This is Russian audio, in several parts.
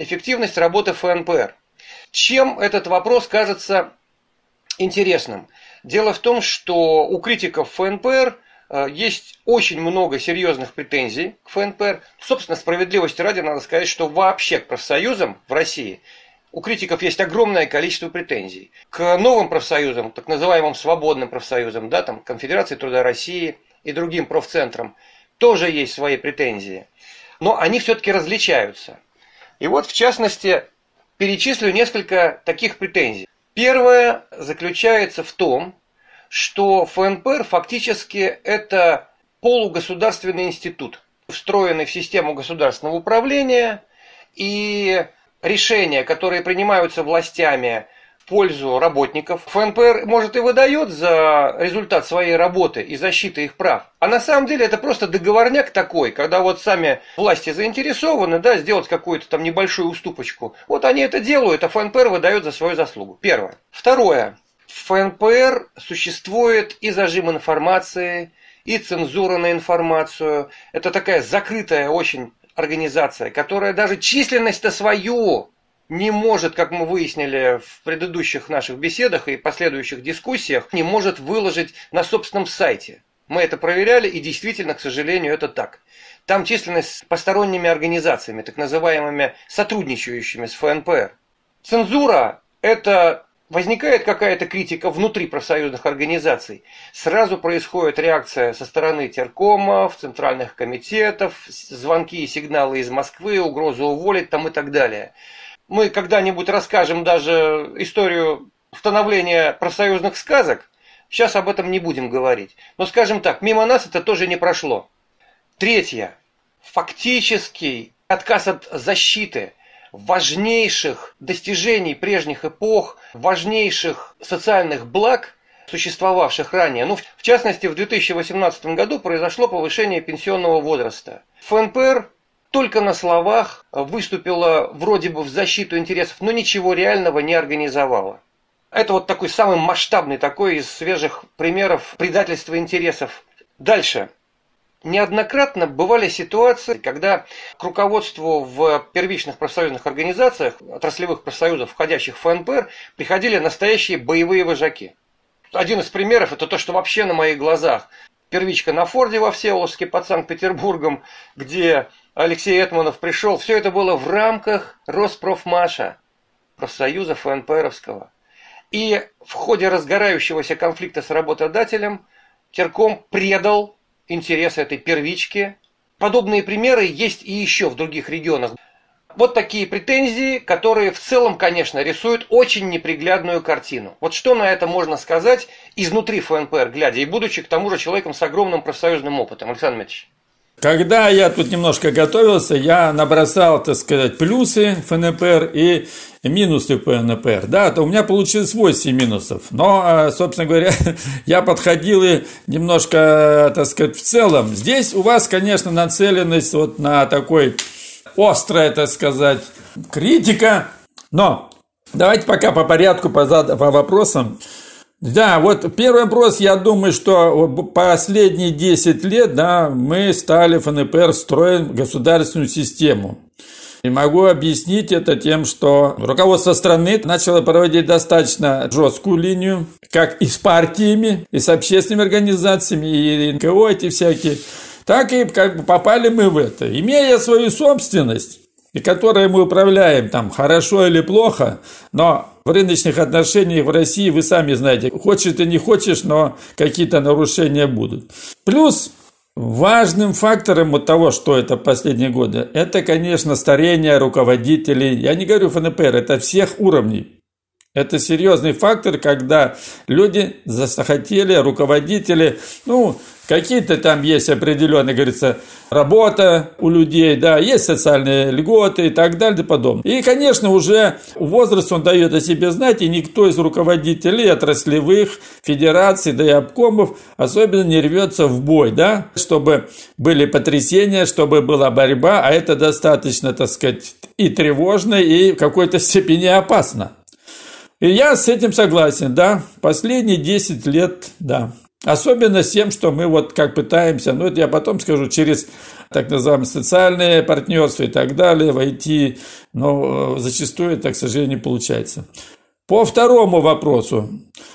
эффективность работы ФНПР. Чем этот вопрос кажется интересным? Дело в том, что у критиков ФНПР э, есть очень много серьезных претензий к ФНПР. Собственно, справедливости ради надо сказать, что вообще к профсоюзам в России у критиков есть огромное количество претензий. К новым профсоюзам, так называемым свободным профсоюзам, да, там, Конфедерации труда России и другим профцентрам, тоже есть свои претензии. Но они все-таки различаются. И вот, в частности, перечислю несколько таких претензий. Первое заключается в том, что ФНПР фактически это полугосударственный институт, встроенный в систему государственного управления, и решения, которые принимаются властями пользу работников, ФНПР, может, и выдает за результат своей работы и защиты их прав. А на самом деле это просто договорняк такой, когда вот сами власти заинтересованы, да, сделать какую-то там небольшую уступочку. Вот они это делают, а ФНПР выдает за свою заслугу. Первое. Второе. В ФНПР существует и зажим информации, и цензура на информацию. Это такая закрытая очень организация, которая даже численность-то свою не может, как мы выяснили в предыдущих наших беседах и последующих дискуссиях, не может выложить на собственном сайте. Мы это проверяли, и действительно, к сожалению, это так. Там численность с посторонними организациями, так называемыми сотрудничающими с ФНПР. Цензура – это возникает какая-то критика внутри профсоюзных организаций, сразу происходит реакция со стороны теркомов, центральных комитетов, звонки и сигналы из Москвы, угроза уволить там и так далее. Мы когда-нибудь расскажем даже историю становления профсоюзных сказок, сейчас об этом не будем говорить. Но скажем так, мимо нас это тоже не прошло. Третье. Фактический отказ от защиты – важнейших достижений прежних эпох, важнейших социальных благ, существовавших ранее. Ну, в частности, в 2018 году произошло повышение пенсионного возраста. ФНПР только на словах выступила вроде бы в защиту интересов, но ничего реального не организовала. Это вот такой самый масштабный такой из свежих примеров предательства интересов. Дальше. Неоднократно бывали ситуации, когда к руководству в первичных профсоюзных организациях, отраслевых профсоюзов, входящих в ФНПР, приходили настоящие боевые вожаки. Один из примеров это то, что вообще на моих глазах первичка на Форде во Всеволожске под Санкт-Петербургом, где Алексей Этманов пришел, все это было в рамках Роспрофмаша, профсоюза ФНПРовского. И в ходе разгорающегося конфликта с работодателем Терком предал интересы этой первички. Подобные примеры есть и еще в других регионах. Вот такие претензии, которые в целом, конечно, рисуют очень неприглядную картину. Вот что на это можно сказать изнутри ФНПР, глядя, и будучи к тому же человеком с огромным профсоюзным опытом, Александр Дмитриевич? Когда я тут немножко готовился, я набросал, так сказать, плюсы ФНПР и минусы ФНПР. Да, то у меня получилось 8 минусов. Но, а, собственно говоря, я подходил и немножко, так сказать, в целом. Здесь у вас, конечно, нацеленность вот на такой острая, так сказать, критика. Но давайте пока по порядку, по, по вопросам. Да, вот первый вопрос, я думаю, что последние 10 лет да, мы стали ФНПР строим государственную систему. И могу объяснить это тем, что руководство страны начало проводить достаточно жесткую линию, как и с партиями, и с общественными организациями, и НКО эти всякие, так и как бы попали мы в это. Имея свою собственность, и которой мы управляем там хорошо или плохо, но в рыночных отношениях в России вы сами знаете, хочешь ты не хочешь, но какие-то нарушения будут. Плюс Важным фактором вот того, что это последние годы, это, конечно, старение руководителей. Я не говорю ФНПР, это всех уровней. Это серьезный фактор, когда люди захотели, руководители, ну, какие-то там есть определенные, говорится, работа у людей, да, есть социальные льготы и так далее и подобное. И, конечно, уже возраст он дает о себе знать, и никто из руководителей отраслевых федераций, да и обкомов особенно не рвется в бой, да, чтобы были потрясения, чтобы была борьба, а это достаточно, так сказать, и тревожно, и в какой-то степени опасно. И я с этим согласен, да. Последние 10 лет, да. Особенно с тем, что мы вот как пытаемся, ну это я потом скажу, через так называемые социальные партнерства и так далее войти, но э, зачастую это, к сожалению, не получается. По второму вопросу.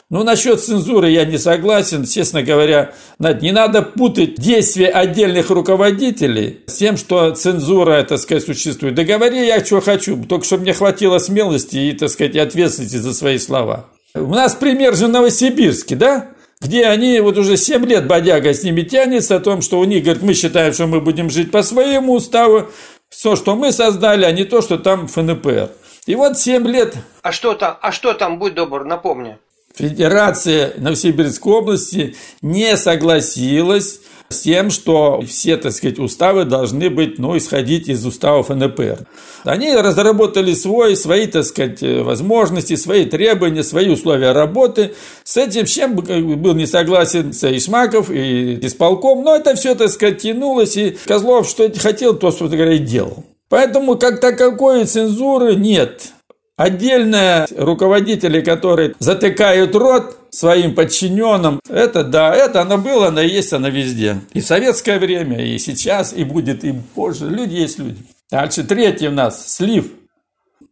Ну, насчет цензуры я не согласен. Честно говоря, не надо путать действия отдельных руководителей с тем, что цензура, так сказать, существует. Да говори я, что хочу, только чтобы мне хватило смелости и, так сказать, ответственности за свои слова. У нас пример же Новосибирский, да? Где они вот уже 7 лет бодяга с ними тянется о том, что у них, говорит, мы считаем, что мы будем жить по своему уставу, все, что мы создали, а не то, что там ФНПР. И вот 7 лет... А что там, а что там, будь добр, напомни. Федерация Новосибирской области не согласилась с тем, что все, так сказать, уставы должны быть, ну, исходить из уставов НПР. Они разработали свой, свои, так сказать, возможности, свои требования, свои условия работы. С этим чем был не согласен Ишмаков и исполком, но это все, так сказать, тянулось, и Козлов что хотел, то, что говоря, делал. Поэтому как таковой цензуры нет. Отдельные руководители, которые затыкают рот своим подчиненным, это да, это оно было, оно есть, оно везде. И в советское время, и сейчас, и будет, и позже. Люди есть люди. Дальше третий у нас слив.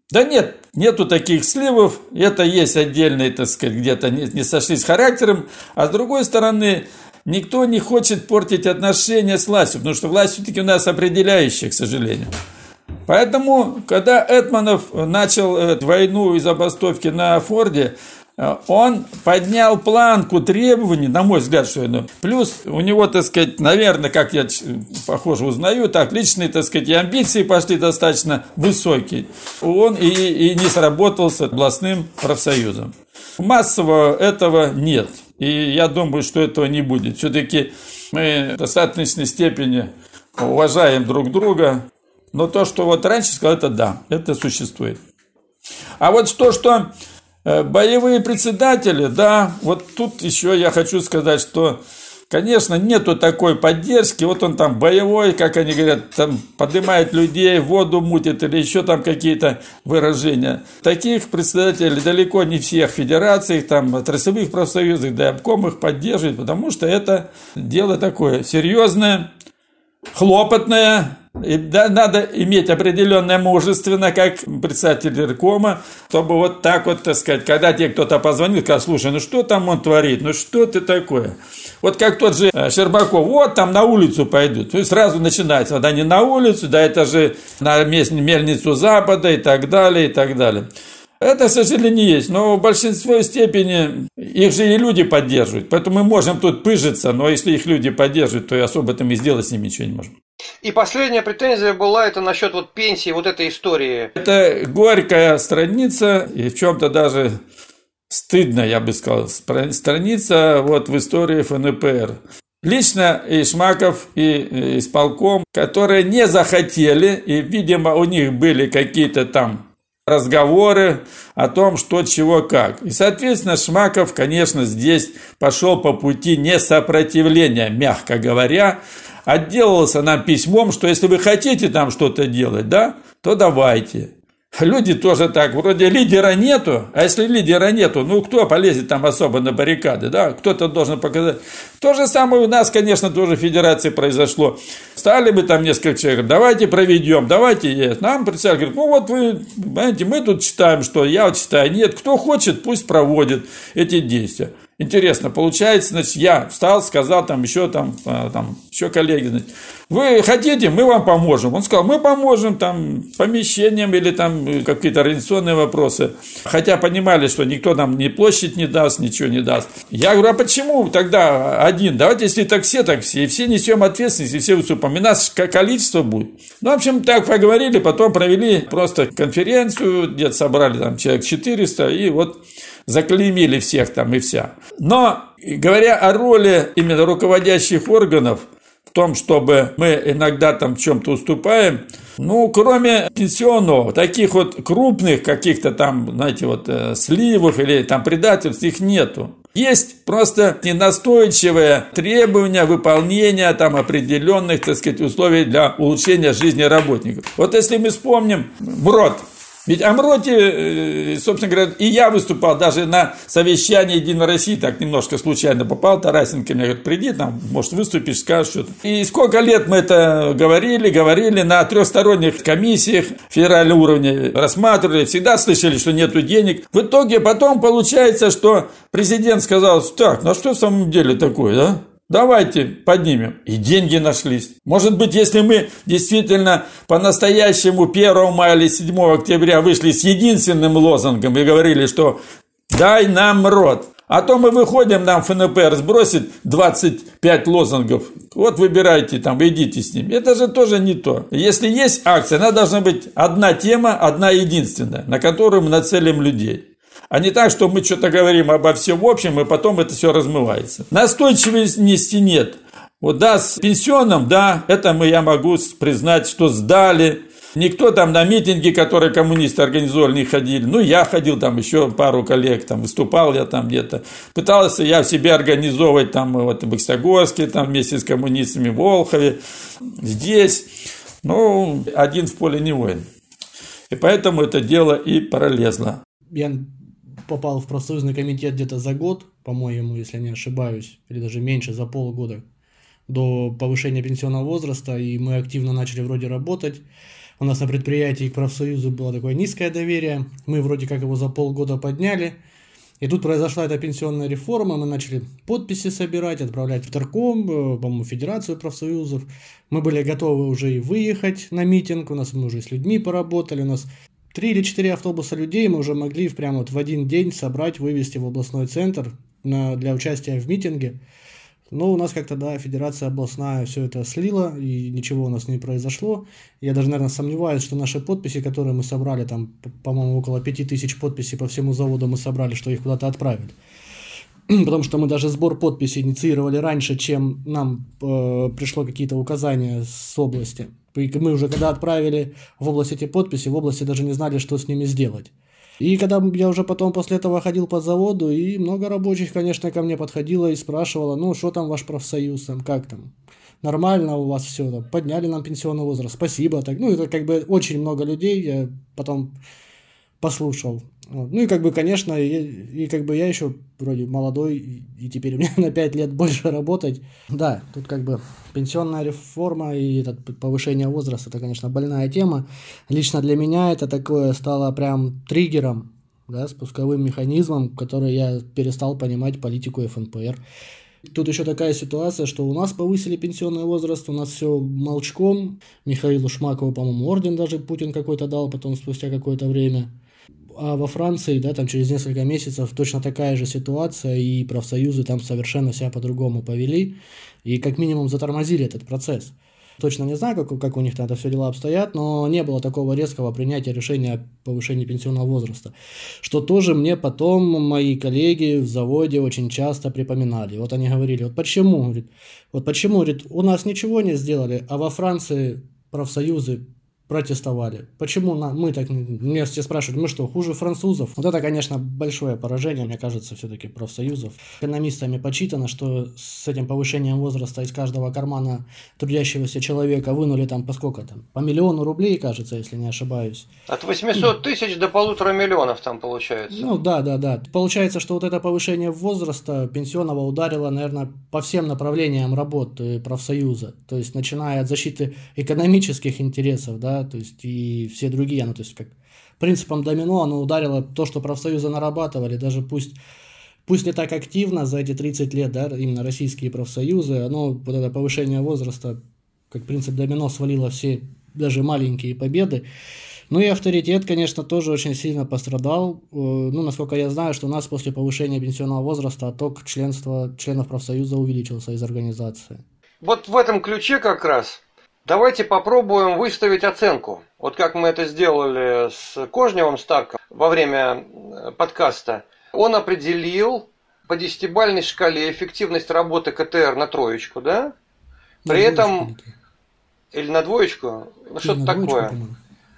Да нет, нету таких сливов, это есть отдельные, так сказать, где-то не, не сошлись характером, а с другой стороны, никто не хочет портить отношения с властью, потому что власть все-таки у нас определяющая, к сожалению. Поэтому, когда Этманов начал э, войну и забастовки на Форде, э, он поднял планку требований, на мой взгляд, что это. Плюс у него, так сказать, наверное, как я похоже узнаю, так личные, так сказать, и амбиции пошли достаточно высокие. Он и, и не сработал с областным профсоюзом. Массово этого нет. И я думаю, что этого не будет. Все-таки мы в достаточной степени уважаем друг друга, но то, что вот раньше сказал, это да, это существует. А вот то, что э, боевые председатели, да, вот тут еще я хочу сказать, что, конечно, нету такой поддержки. Вот он там боевой, как они говорят, там поднимает людей, воду мутит или еще там какие-то выражения. Таких председателей далеко не всех федерациях, там, отраслевых профсоюзах, да и обком их поддерживает, потому что это дело такое серьезное, хлопотное, и надо иметь определенное мужественно, как председатель Иркома, чтобы вот так вот, так сказать, когда тебе кто-то позвонил, сказал, слушай, ну что там он творит, ну что ты такое? Вот как тот же э, Щербаков, вот там на улицу пойдут. И сразу начинается, да не на улицу, да это же на мельницу Запада и так далее, и так далее. Это, к сожалению, есть, но в большинстве степени их же и люди поддерживают. Поэтому мы можем тут пыжиться, но если их люди поддерживают, то и особо там и сделать с ними ничего не можем. И последняя претензия была это насчет вот пенсии, вот этой истории. Это горькая страница, и в чем-то даже стыдно, я бы сказал, страница вот в истории ФНПР. Лично и Шмаков, и исполком, которые не захотели, и, видимо, у них были какие-то там разговоры о том, что, чего, как. И, соответственно, Шмаков, конечно, здесь пошел по пути несопротивления, мягко говоря, отделался нам письмом, что если вы хотите там что-то делать, да, то давайте. Люди тоже так, вроде лидера нету, а если лидера нету, ну кто полезет там особо на баррикады, да, кто-то должен показать. То же самое у нас, конечно, тоже в федерации произошло. Стали бы там несколько человек, давайте проведем, давайте, нам председатель говорит, ну вот вы, знаете, мы тут считаем, что я вот считаю, нет, кто хочет, пусть проводит эти действия. Интересно, получается, значит, я встал, сказал там еще там, а, там еще коллеги, значит, вы хотите, мы вам поможем. Он сказал, мы поможем там помещением или там э, какие-то организационные вопросы. Хотя понимали, что никто нам ни площадь не даст, ничего не даст. Я говорю, а почему тогда один? Давайте, если так все, так все. И все несем ответственность, и все выступаем. И нас количество будет. Ну, в общем, так поговорили, потом провели просто конференцию, где-то собрали там человек 400, и вот заклеймили всех там и вся. Но, говоря о роли именно руководящих органов, том, чтобы мы иногда там в чем-то уступаем, ну, кроме пенсионного, таких вот крупных каких-то там, знаете, вот э, сливов или там предательств, их нету. Есть просто ненастойчивое требование выполнения там определенных, так сказать, условий для улучшения жизни работников. Вот если мы вспомним БРОД, Ведь Амроти, э, собственно говоря, и я выступал даже на совещании Единой России, так немножко случайно попал, Тарасенко мне говорит, приди, там, может, выступишь, скажешь что-то. И сколько лет мы это говорили, говорили на трехсторонних комиссиях федерального уровня, рассматривали, всегда слышали, что нету денег. В итоге потом получается, что президент сказал, так, ну а что в самом деле такое, да? Давайте поднимем. И деньги нашлись. Может быть, если мы действительно по-настоящему 1 мая или 7 октября вышли с единственным лозунгом и говорили, что дай нам рот. А то мы выходим, нам ФНПР сбросит 25 лозунгов. Вот выбирайте там, идите с ними. Это же тоже не то. Если есть акция, она должна быть одна тема, одна единственная, на которую мы нацелим людей. А не так, что мы что-то говорим обо всем общем, и потом это все размывается. Настойчивости нет. Вот да, с пенсионным, да, это мы, я могу признать, что сдали. Никто там на митинги, которые коммунисты организовали, не ходили. Ну, я ходил там, еще пару коллег, там, выступал я там где-то. Пытался я в себе организовывать там вот в Боксогорске, там вместе с коммунистами в Волхове, здесь. Ну, один в поле не воин. И поэтому это дело и пролезло. Я попал в профсоюзный комитет где-то за год, по-моему, если не ошибаюсь, или даже меньше, за полгода до повышения пенсионного возраста, и мы активно начали вроде работать. У нас на предприятии к профсоюзу было такое низкое доверие, мы вроде как его за полгода подняли, и тут произошла эта пенсионная реформа, мы начали подписи собирать, отправлять в Тарком, э, по-моему, Федерацию профсоюзов. Мы были готовы уже и выехать на митинг, у нас мы уже с людьми поработали, у нас три или четыре автобуса людей мы уже могли прямо вот в один день собрать, вывести в областной центр на, для участия в митинге. Но у нас как-то, да, Федерация областная все это слила, и ничего у нас не произошло. Я даже, наверное, сомневаюсь, что наши подписи, которые мы собрали, там, по-моему, около пяти тысяч подписей по всему заводу мы собрали, что их куда-то отправили. Потому что мы даже сбор подписей инициировали раньше, чем нам э, пришло какие-то указания с области. Мы уже когда отправили в область эти подписи, в области даже не знали, что с ними сделать. И когда я уже потом после этого ходил по заводу, и много рабочих, конечно, ко мне подходило и спрашивало, ну, что там ваш профсоюз, там, как там, нормально у вас все, там, подняли нам пенсионный возраст, спасибо, так, ну, это как бы очень много людей, я потом послушал. Вот. Ну и как бы, конечно, и, и как бы я еще вроде молодой, и, теперь у меня на 5 лет больше работать. Да, тут как бы пенсионная реформа и это повышение возраста, это, конечно, больная тема. Лично для меня это такое стало прям триггером, да, спусковым механизмом, который я перестал понимать политику ФНПР. Тут еще такая ситуация, что у нас повысили пенсионный возраст, у нас все молчком. Михаилу Шмакову, по-моему, орден даже Путин какой-то дал потом спустя какое-то время. А во Франции, да, там через несколько месяцев точно такая же ситуация, и профсоюзы там совершенно себя по-другому повели, и как минимум затормозили этот процесс. Точно не знаю, как, как у них там это все дела обстоят, но не было такого резкого принятия решения о повышении пенсионного возраста. Что тоже мне потом мои коллеги в заводе очень часто припоминали. Вот они говорили, вот почему, говорит, вот почему, говорит, у нас ничего не сделали, а во Франции профсоюзы протестовали. Почему на, мы так, меня все спрашивают, мы что, хуже французов? Вот это, конечно, большое поражение, мне кажется, все-таки профсоюзов. Экономистами почитано, что с этим повышением возраста из каждого кармана трудящегося человека вынули там по сколько там? По миллиону рублей, кажется, если не ошибаюсь. От 800 тысяч до полутора миллионов там получается. Ну да, да, да. Получается, что вот это повышение возраста пенсионного ударило, наверное, по всем направлениям работы профсоюза. То есть, начиная от защиты экономических интересов, да, то есть и все другие, ну, то есть как принципом домино оно ударило то, что профсоюзы нарабатывали, даже пусть пусть не так активно за эти 30 лет, да, именно российские профсоюзы, оно, вот это повышение возраста, как принцип домино, свалило все даже маленькие победы. Ну и авторитет, конечно, тоже очень сильно пострадал. Э, ну, насколько я знаю, что у нас после повышения пенсионного возраста отток членства, членов профсоюза увеличился из организации. Вот в этом ключе как раз Давайте попробуем выставить оценку. Вот как мы это сделали с Кожневым Старком во время э, подкаста. Он определил по десятибальной шкале эффективность работы КТР на троечку, да? При на этом... Или на двоечку? Ну, что-то такое.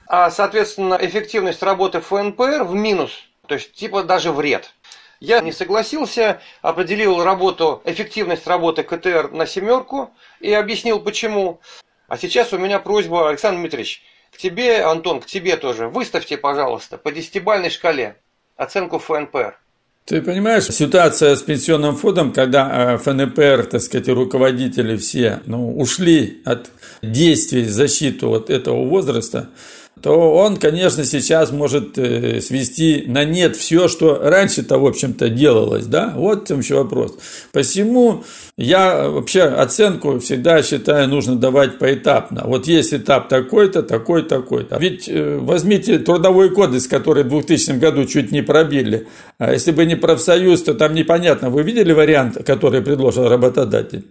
А, соответственно, эффективность работы ФНПР в минус. То есть, типа, даже вред. Я не согласился, определил работу, эффективность работы КТР на семерку и объяснил почему. А сейчас у меня просьба, Александр Дмитриевич, К тебе, Антон, к тебе тоже. Выставьте, пожалуйста, по десятибальной шкале оценку ФНПР. Ты понимаешь, ситуация с пенсионным фондом, когда э, ФНПР, так сказать, руководители все ну, ушли от действий в защиту вот этого возраста, то он, конечно, сейчас может э, свести на нет все, что раньше-то, в общем-то, делалось, да? Вот в чем еще вопрос. Посему я вообще оценку всегда считаю нужно давать поэтапно. Вот есть этап такой-то, такой, такой-то. Ведь э, возьмите трудовой кодекс, который в 2000 году чуть не пробили. А если бы не профсоюз, то там непонятно. Вы видели вариант, который предложил работодатель?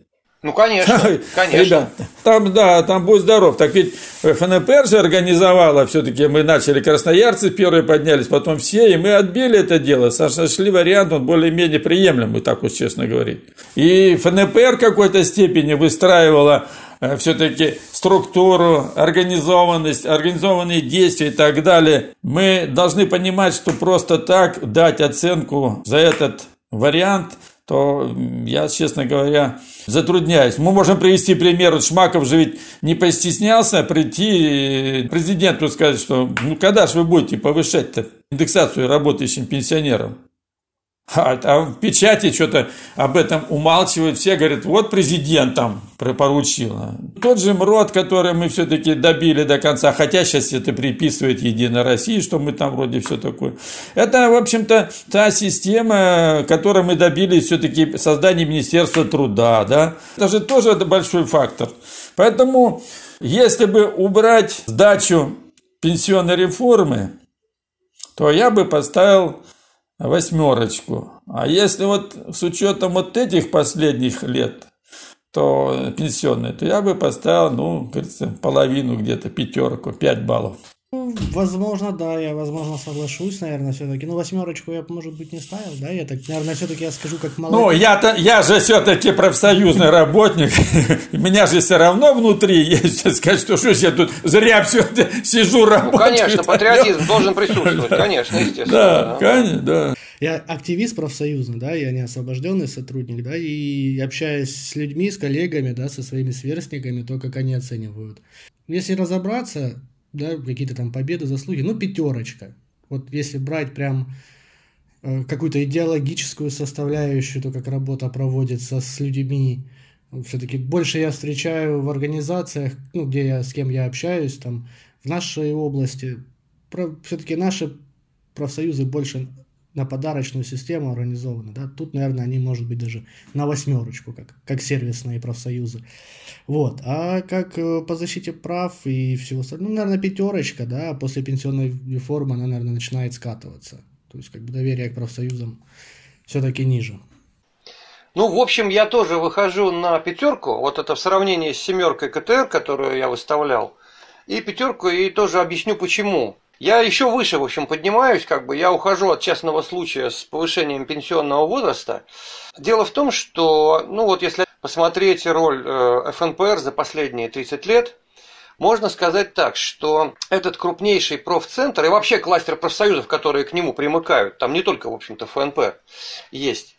Ну, конечно, конечно. Ребят, там, да, там будь здоров. Так ведь ФНПР же организовала, все-таки мы начали, красноярцы первые поднялись, потом все, и мы отбили это дело, нашли вариант, он более-менее приемлемый, так уж честно говорить. И ФНПР в какой-то степени выстраивала э, все-таки структуру, организованность, организованные действия и так далее. Мы должны понимать, что просто так дать оценку за этот вариант – то я, честно говоря, затрудняюсь. Мы можем привести пример. Вот Шмаков же ведь не постеснялся прийти президенту сказать, что ну когда же вы будете повышать-то индексацию работающим пенсионерам? А, а в печати что-то об этом умалчивают. Все говорят, вот президент там поручил. Тот же МРОД, который мы все-таки добили до конца, хотя сейчас это приписывает Единой России, что мы там вроде все такое. Это, в общем-то, та система, которой мы добились все-таки создания Министерства труда. Да? Это же тоже большой фактор. Поэтому, если бы убрать сдачу пенсионной реформы, то я бы поставил восьмерочку. А если вот с учетом вот этих последних лет, то пенсионные, то я бы поставил, ну, говорится, половину где-то, пятерку, пять баллов. Возможно, да, я, возможно, соглашусь, наверное, все-таки. Ну, восьмерочку я, может быть, не ставил, да? Я так, наверное, все-таки я скажу, как молодец. Ну, я-то, я же все-таки профсоюзный работник. Меня же все равно внутри есть. Сказать, что что я тут зря все сижу, работаю. Ну, конечно, патриотизм должен присутствовать, конечно, естественно. Да, конечно, да. Я активист профсоюзный, да, я не освобожденный сотрудник, да, и общаясь с людьми, с коллегами, да, со своими сверстниками, то, как они оценивают. Если разобраться, да, какие-то там победы, заслуги, ну, пятерочка. Вот если брать прям э, какую-то идеологическую составляющую, то, как работа проводится с людьми, все-таки больше я встречаю в организациях, ну, где я, с кем я общаюсь, там, в нашей области, все-таки наши профсоюзы больше на подарочную систему организованы. Да? Тут, наверное, они, может быть, даже на восьмерочку, как, как сервисные профсоюзы. Вот. А как э, по защите прав и всего остального, ну, наверное, пятерочка, да, после пенсионной реформы она, наверное, начинает скатываться. То есть, как бы доверие к профсоюзам все-таки ниже. Ну, в общем, я тоже выхожу на пятерку. Вот это в сравнении с семеркой КТР, которую я выставлял. И пятерку, и тоже объясню почему. Я еще выше, в общем, поднимаюсь, как бы я ухожу от частного случая с повышением пенсионного возраста. Дело в том, что, ну вот если посмотреть роль э, ФНПР за последние 30 лет, можно сказать так, что этот крупнейший профцентр и вообще кластер профсоюзов, которые к нему примыкают, там не только, в общем-то, ФНП есть,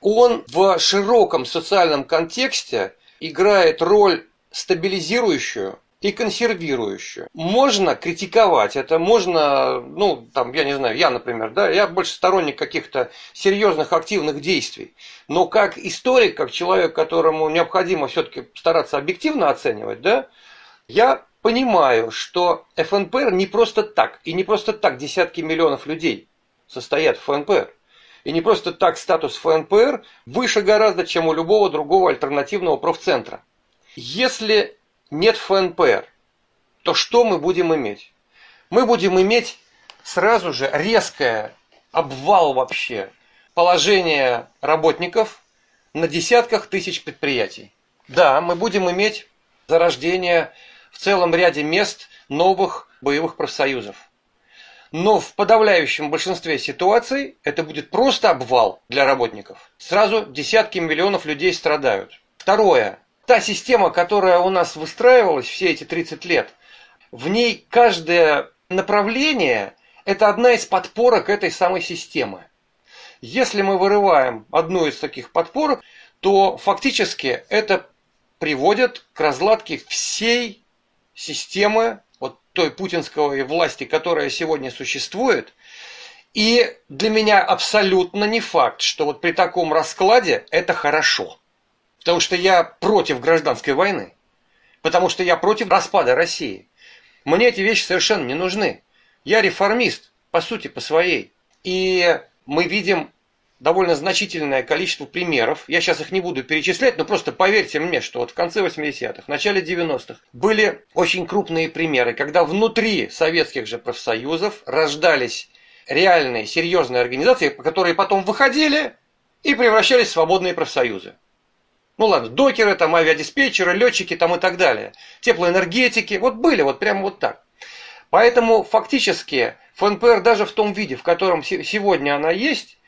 он в широком социальном контексте играет роль стабилизирующую и консервирующую. Можно критиковать это, можно, ну, там, я не знаю, я, например, да, я больше сторонник каких-то серьезных активных действий. Но как историк, как человек, которому необходимо все-таки стараться объективно оценивать, да, я понимаю, что ФНПР не просто так, и не просто так десятки миллионов людей состоят в ФНПР. И не просто так статус ФНПР выше гораздо, чем у любого другого альтернативного профцентра. Если нет ФНПР, то что мы будем иметь? Мы будем иметь сразу же резкое обвал вообще положения работников на десятках тысяч предприятий. Да, мы будем иметь зарождение в целом ряде мест новых боевых профсоюзов. Но в подавляющем большинстве ситуаций это будет просто обвал для работников. Сразу десятки миллионов людей страдают. Второе та система, которая у нас выстраивалась все эти 30 лет, в ней каждое направление – это одна из подпорок этой самой системы. Если мы вырываем одну из таких подпорок, то фактически это приводит к разладке всей системы, вот той путинской власти, которая сегодня существует. И для меня абсолютно не факт, что вот при таком раскладе это хорошо. Потому что я против гражданской войны. Потому что я против распада России. Мне эти вещи совершенно не нужны. Я реформист, по сути, по своей. И мы видим довольно значительное количество примеров. Я сейчас их не буду перечислять, но просто поверьте мне, что вот в конце 80-х, в начале 90-х были очень крупные примеры, когда внутри советских же профсоюзов рождались реальные, серьезные организации, которые потом выходили и превращались в свободные профсоюзы. Ну ладно, докеры, там авиадиспетчеры, летчики там и так далее. Теплоэнергетики, вот были вот прямо вот так. Поэтому фактически ФНПР даже в том виде, в котором сегодня она есть,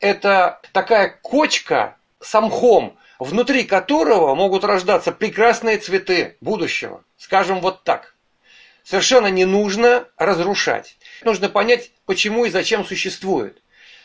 это такая кочка с мхом, внутри которого могут рождаться прекрасные цветы будущего. Скажем вот так. Совершенно не нужно разрушать. Нужно понять, почему и зачем существует.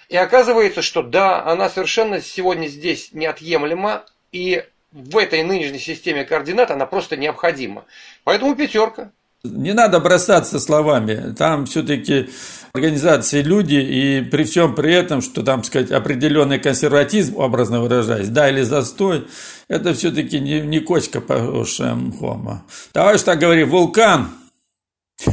И оказывается, что да, она совершенно сегодня здесь неотъемлема, и в этой нынешней системе координат она просто необходима. Поэтому пятерка. Не надо бросаться словами. Там все-таки организации люди, и при всем при этом, что там, сказать, определенный консерватизм, образно выражаясь, да, или застой, это все-таки не, не кочка по хома. Товарищ так говорит, вулкан.